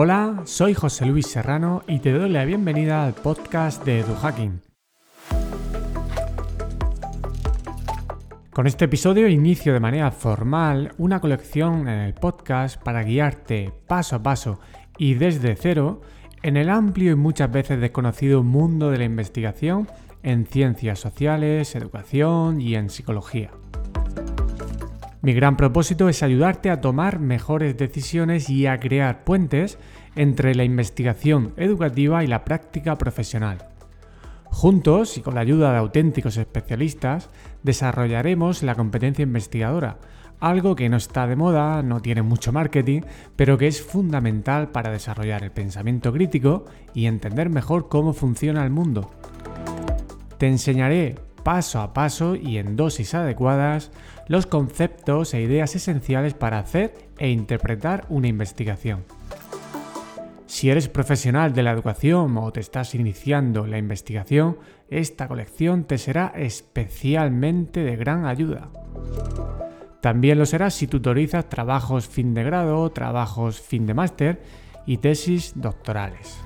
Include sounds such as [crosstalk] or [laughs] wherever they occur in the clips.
Hola, soy José Luis Serrano y te doy la bienvenida al podcast de EduHacking. Con este episodio inicio de manera formal una colección en el podcast para guiarte paso a paso y desde cero en el amplio y muchas veces desconocido mundo de la investigación en ciencias sociales, educación y en psicología. Mi gran propósito es ayudarte a tomar mejores decisiones y a crear puentes entre la investigación educativa y la práctica profesional. Juntos y con la ayuda de auténticos especialistas, desarrollaremos la competencia investigadora, algo que no está de moda, no tiene mucho marketing, pero que es fundamental para desarrollar el pensamiento crítico y entender mejor cómo funciona el mundo. Te enseñaré paso a paso y en dosis adecuadas los conceptos e ideas esenciales para hacer e interpretar una investigación. Si eres profesional de la educación o te estás iniciando la investigación, esta colección te será especialmente de gran ayuda. También lo será si tutorizas trabajos fin de grado, trabajos fin de máster y tesis doctorales.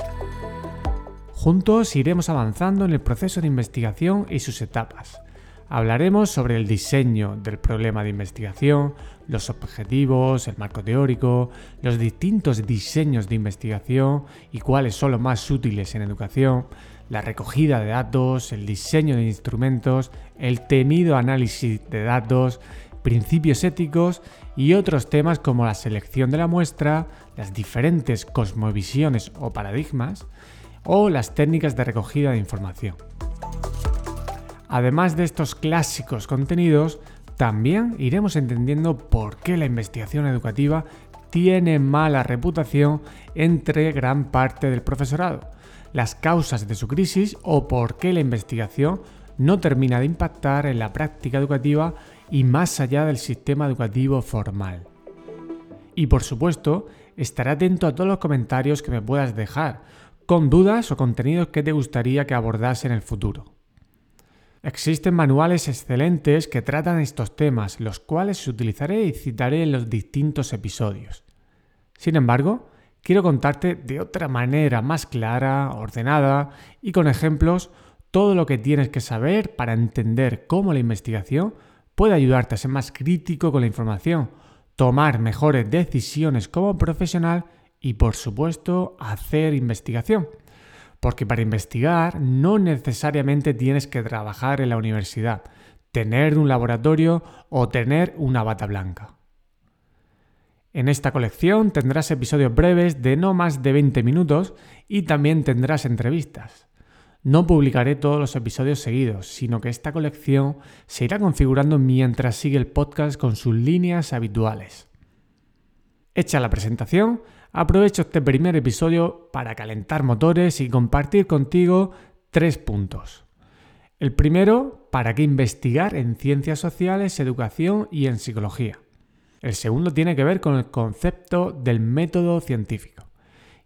Juntos iremos avanzando en el proceso de investigación y sus etapas. Hablaremos sobre el diseño del problema de investigación, los objetivos, el marco teórico, los distintos diseños de investigación y cuáles son los más útiles en educación, la recogida de datos, el diseño de instrumentos, el temido análisis de datos, principios éticos y otros temas como la selección de la muestra, las diferentes cosmovisiones o paradigmas, o las técnicas de recogida de información. Además de estos clásicos contenidos, también iremos entendiendo por qué la investigación educativa tiene mala reputación entre gran parte del profesorado, las causas de su crisis o por qué la investigación no termina de impactar en la práctica educativa y más allá del sistema educativo formal. Y por supuesto, estaré atento a todos los comentarios que me puedas dejar, con dudas o contenidos que te gustaría que abordase en el futuro. Existen manuales excelentes que tratan estos temas, los cuales utilizaré y citaré en los distintos episodios. Sin embargo, quiero contarte de otra manera más clara, ordenada y con ejemplos todo lo que tienes que saber para entender cómo la investigación puede ayudarte a ser más crítico con la información, tomar mejores decisiones como profesional y por supuesto hacer investigación. Porque para investigar no necesariamente tienes que trabajar en la universidad, tener un laboratorio o tener una bata blanca. En esta colección tendrás episodios breves de no más de 20 minutos y también tendrás entrevistas. No publicaré todos los episodios seguidos, sino que esta colección se irá configurando mientras sigue el podcast con sus líneas habituales. Hecha la presentación, aprovecho este primer episodio para calentar motores y compartir contigo tres puntos. El primero, para qué investigar en ciencias sociales, educación y en psicología. El segundo tiene que ver con el concepto del método científico.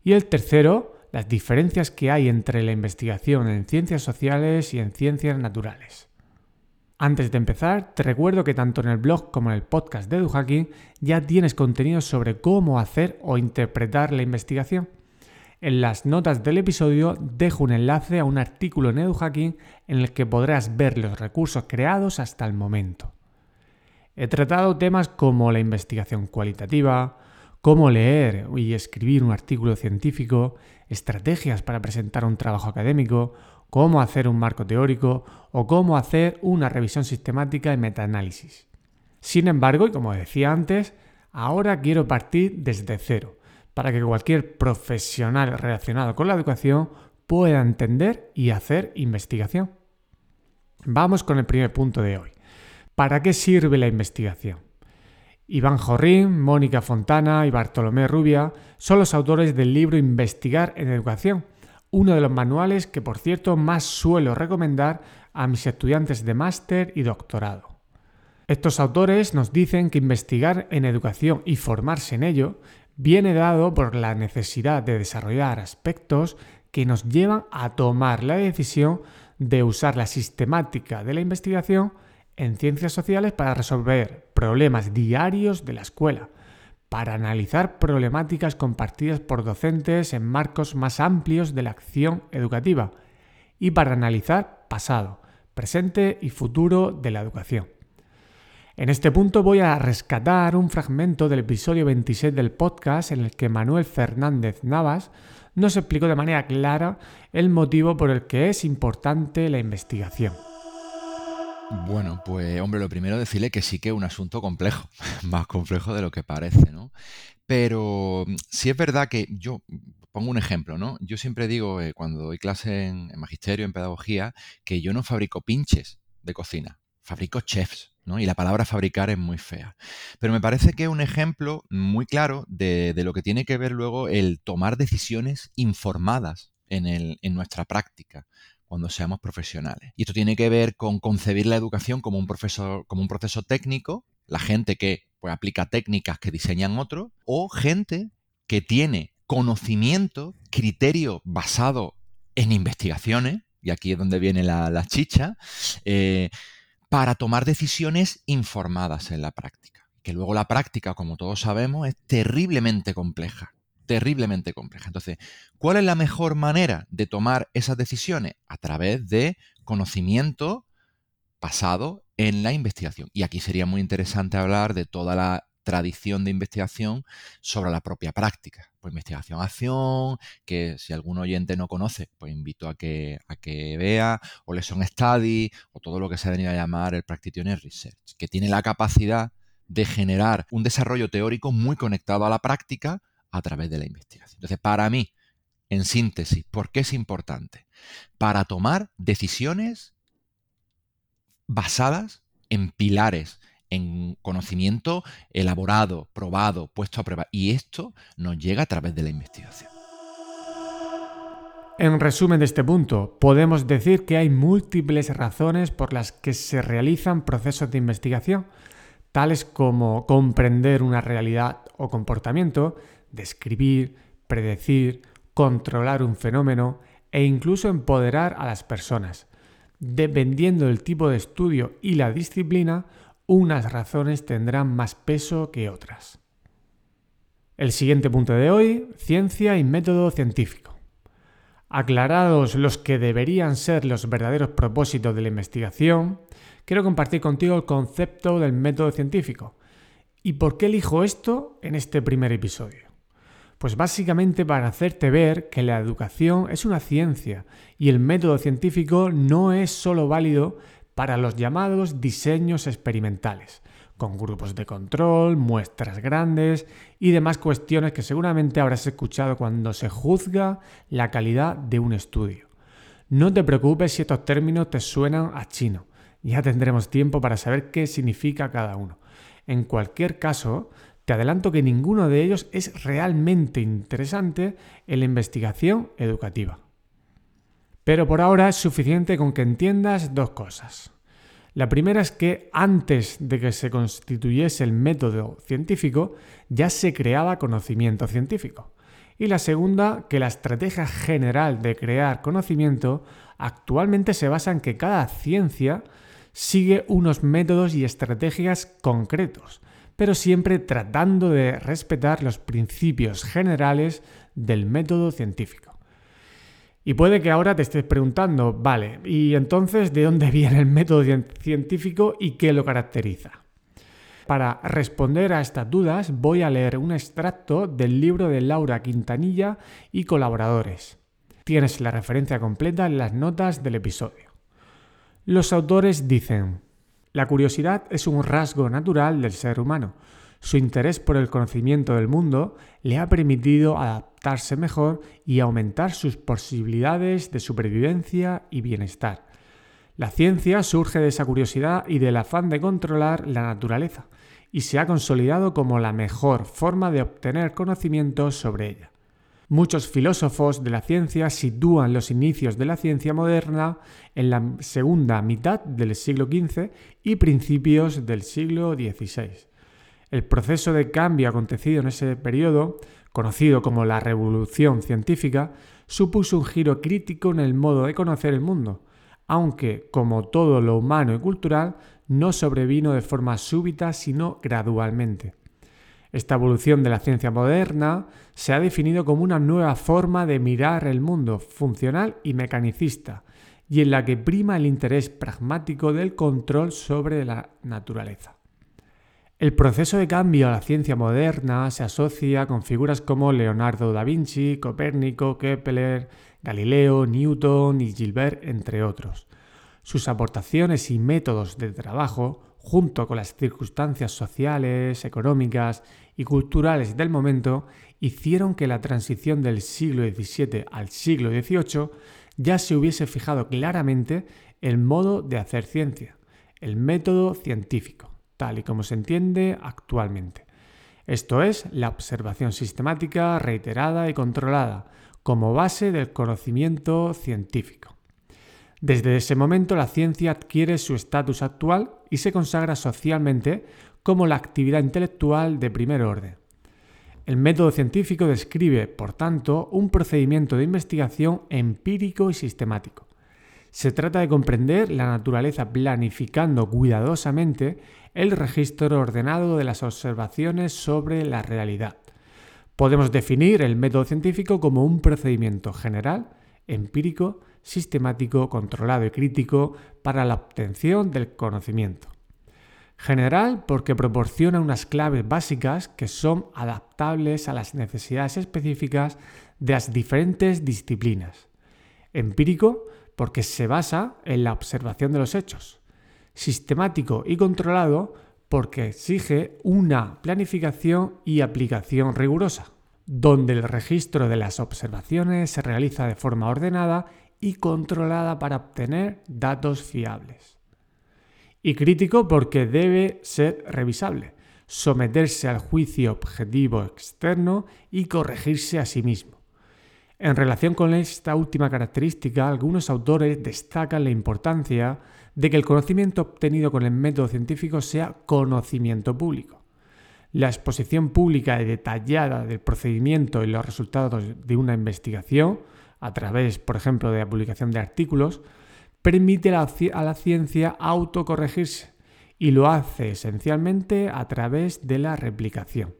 Y el tercero, las diferencias que hay entre la investigación en ciencias sociales y en ciencias naturales. Antes de empezar, te recuerdo que tanto en el blog como en el podcast de EduHacking ya tienes contenido sobre cómo hacer o interpretar la investigación. En las notas del episodio dejo un enlace a un artículo en EduHacking en el que podrás ver los recursos creados hasta el momento. He tratado temas como la investigación cualitativa, cómo leer y escribir un artículo científico, estrategias para presentar un trabajo académico cómo hacer un marco teórico o cómo hacer una revisión sistemática y metaanálisis. Sin embargo, y como decía antes, ahora quiero partir desde cero, para que cualquier profesional relacionado con la educación pueda entender y hacer investigación. Vamos con el primer punto de hoy. ¿Para qué sirve la investigación? Iván Jorrín, Mónica Fontana y Bartolomé Rubia son los autores del libro Investigar en Educación, uno de los manuales que por cierto más suelo recomendar a mis estudiantes de máster y doctorado. Estos autores nos dicen que investigar en educación y formarse en ello viene dado por la necesidad de desarrollar aspectos que nos llevan a tomar la decisión de usar la sistemática de la investigación en ciencias sociales para resolver problemas diarios de la escuela, para analizar problemáticas compartidas por docentes en marcos más amplios de la acción educativa y para analizar pasado, presente y futuro de la educación. En este punto voy a rescatar un fragmento del episodio 26 del podcast en el que Manuel Fernández Navas nos explicó de manera clara el motivo por el que es importante la investigación. Bueno, pues hombre, lo primero decirle que sí que es un asunto complejo, [laughs] más complejo de lo que parece, ¿no? Pero mm, sí es verdad que yo, pongo un ejemplo, ¿no? Yo siempre digo, eh, cuando doy clase en, en magisterio, en pedagogía, que yo no fabrico pinches de cocina, fabrico chefs. ¿no? Y la palabra fabricar es muy fea. Pero me parece que es un ejemplo muy claro de, de lo que tiene que ver luego el tomar decisiones informadas en, el, en nuestra práctica cuando seamos profesionales. Y esto tiene que ver con concebir la educación como un, proceso técnico, la gente que pues, aplica técnicas que diseñan otros, o gente que tiene conocimiento, criterio basado en investigaciones, y aquí es donde viene la, la chicha, eh, para tomar decisiones informadas en la práctica. Que luego la práctica, como todos sabemos, es terriblemente compleja terriblemente compleja. Entonces, ¿cuál es la mejor manera de tomar esas decisiones? A través de conocimiento basado en la investigación. Y aquí sería muy interesante hablar de toda la tradición de investigación sobre la propia práctica. Pues investigación-acción, que si algún oyente no conoce, pues invito a que, a que vea, o lesson study, o todo lo que se ha venido a llamar el practitioner research, que tiene la capacidad de generar un desarrollo teórico muy conectado a la práctica, a través de la investigación. Entonces, para mí, en síntesis, ¿por qué es importante? Para tomar decisiones basadas en pilares, en conocimiento elaborado, probado, puesto a prueba. Y esto nos llega a través de la investigación. En resumen de este punto, podemos decir que hay múltiples razones por las que se realizan procesos de investigación, tales como comprender una realidad o comportamiento, describir, predecir, controlar un fenómeno e incluso empoderar a las personas. Dependiendo del tipo de estudio y la disciplina, unas razones tendrán más peso que otras. El siguiente punto de hoy, ciencia y método científico. Aclarados los que deberían ser los verdaderos propósitos de la investigación, quiero compartir contigo el concepto del método científico. ¿Y por qué elijo esto en este primer episodio? Pues básicamente para hacerte ver que la educación es una ciencia y el método científico no es solo válido para los llamados diseños experimentales, con grupos de control, muestras grandes y demás cuestiones que seguramente habrás escuchado cuando se juzga la calidad de un estudio. No te preocupes si estos términos te suenan a chino, ya tendremos tiempo para saber qué significa cada uno. En cualquier caso, te adelanto que ninguno de ellos es realmente interesante en la investigación educativa. Pero por ahora es suficiente con que entiendas dos cosas. La primera es que antes de que se constituyese el método científico, ya se creaba conocimiento científico. Y la segunda, que la estrategia general de crear conocimiento actualmente se basa en que cada ciencia sigue unos métodos y estrategias concretos, pero siempre tratando de respetar los principios generales del método científico. Y puede que ahora te estés preguntando, vale, ¿y entonces de dónde [laughs] viene el método científico y qué lo caracteriza? Para responder a estas dudas voy a leer un extracto del libro de Laura Quintanilla y colaboradores. Tienes la referencia completa en las notas del episodio. Los autores dicen, la curiosidad es un rasgo natural del ser humano. Su interés por el conocimiento del mundo le ha permitido adaptarse mejor y aumentar sus posibilidades de supervivencia y bienestar. La ciencia surge de esa curiosidad y del afán de controlar la naturaleza, y se ha consolidado como la mejor forma de obtener conocimiento sobre ella. Muchos filósofos de la ciencia sitúan los inicios de la ciencia moderna en la segunda mitad del siglo XV y principios del siglo XVI. El proceso de cambio acontecido en ese periodo, conocido como la Revolución Científica, supuso un giro crítico en el modo de conocer el mundo, aunque, como todo lo humano y cultural, no sobrevino de forma súbita, sino gradualmente. Esta evolución de la ciencia moderna se ha definido como una nueva forma de mirar el mundo funcional y mecanicista, y en la que prima el interés pragmático del control sobre la naturaleza. El proceso de cambio a la ciencia moderna se asocia con figuras como Leonardo da Vinci, Copérnico, Kepler, Galileo, Newton y Gilbert, entre otros. Sus aportaciones y métodos de trabajo, junto con las circunstancias sociales, económicas y culturales del momento, hicieron que la transición del siglo XVII al siglo XVIII ya se hubiese fijado claramente el modo de hacer ciencia, el método científico, tal y como se entiende actualmente. Esto es la observación sistemática, reiterada y controlada, como base del conocimiento científico. Desde ese momento la ciencia adquiere su estatus actual y se consagra socialmente como la actividad intelectual de primer orden. El método científico describe, por tanto, un procedimiento de investigación empírico y sistemático. Se trata de comprender la naturaleza planificando cuidadosamente el registro ordenado de las observaciones sobre la realidad. Podemos definir el método científico como un procedimiento general, empírico, sistemático, controlado y crítico para la obtención del conocimiento. General porque proporciona unas claves básicas que son adaptables a las necesidades específicas de las diferentes disciplinas. Empírico porque se basa en la observación de los hechos. Sistemático y controlado porque exige una planificación y aplicación rigurosa, donde el registro de las observaciones se realiza de forma ordenada y controlada para obtener datos fiables y crítico porque debe ser revisable, someterse al juicio objetivo externo y corregirse a sí mismo. En relación con esta última característica, algunos autores destacan la importancia de que el conocimiento obtenido con el método científico sea conocimiento público. La exposición pública y detallada del procedimiento y los resultados de una investigación, a través, por ejemplo, de la publicación de artículos, permite a la ciencia autocorregirse y lo hace esencialmente a través de la replicación.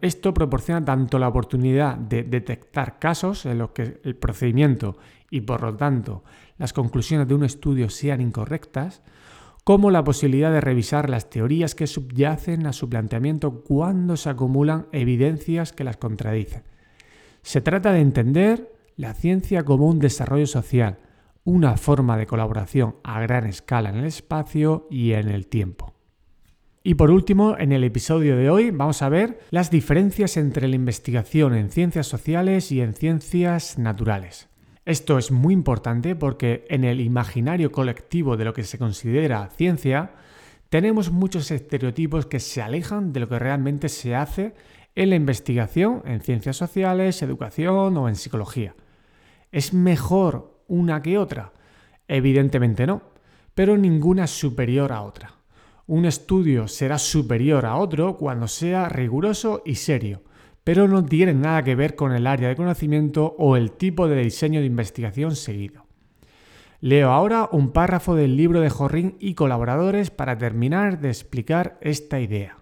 Esto proporciona tanto la oportunidad de detectar casos en los que el procedimiento y por lo tanto las conclusiones de un estudio sean incorrectas, como la posibilidad de revisar las teorías que subyacen a su planteamiento cuando se acumulan evidencias que las contradicen. Se trata de entender la ciencia como un desarrollo social, una forma de colaboración a gran escala en el espacio y en el tiempo. Y por último, en el episodio de hoy vamos a ver las diferencias entre la investigación en ciencias sociales y en ciencias naturales. Esto es muy importante porque en el imaginario colectivo de lo que se considera ciencia, tenemos muchos estereotipos que se alejan de lo que realmente se hace en la investigación en ciencias sociales, educación o en psicología. Es mejor una que otra? Evidentemente no, pero ninguna es superior a otra. Un estudio será superior a otro cuando sea riguroso y serio, pero no tiene nada que ver con el área de conocimiento o el tipo de diseño de investigación seguido. Leo ahora un párrafo del libro de Jorrin y colaboradores para terminar de explicar esta idea.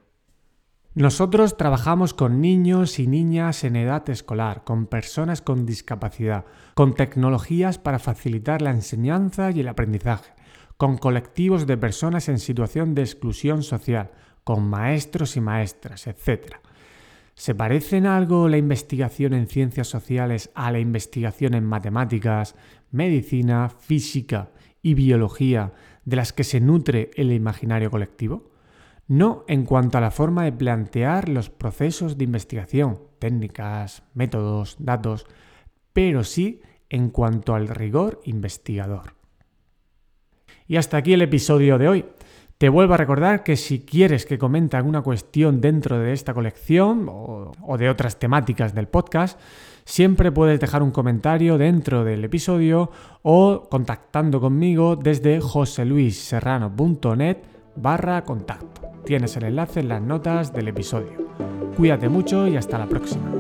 Nosotros trabajamos con niños y niñas en edad escolar, con personas con discapacidad, con tecnologías para facilitar la enseñanza y el aprendizaje, con colectivos de personas en situación de exclusión social, con maestros y maestras, etc. ¿Se parece en algo la investigación en ciencias sociales a la investigación en matemáticas, medicina, física y biología de las que se nutre el imaginario colectivo? No en cuanto a la forma de plantear los procesos de investigación, técnicas, métodos, datos, pero sí en cuanto al rigor investigador. Y hasta aquí el episodio de hoy. Te vuelvo a recordar que si quieres que comente alguna cuestión dentro de esta colección o, de otras temáticas del podcast, siempre puedes dejar un comentario dentro del episodio o contactando conmigo desde joseluisserrano.net barra contacto. Tienes el enlace en las notas del episodio. Cuídate mucho y hasta la próxima.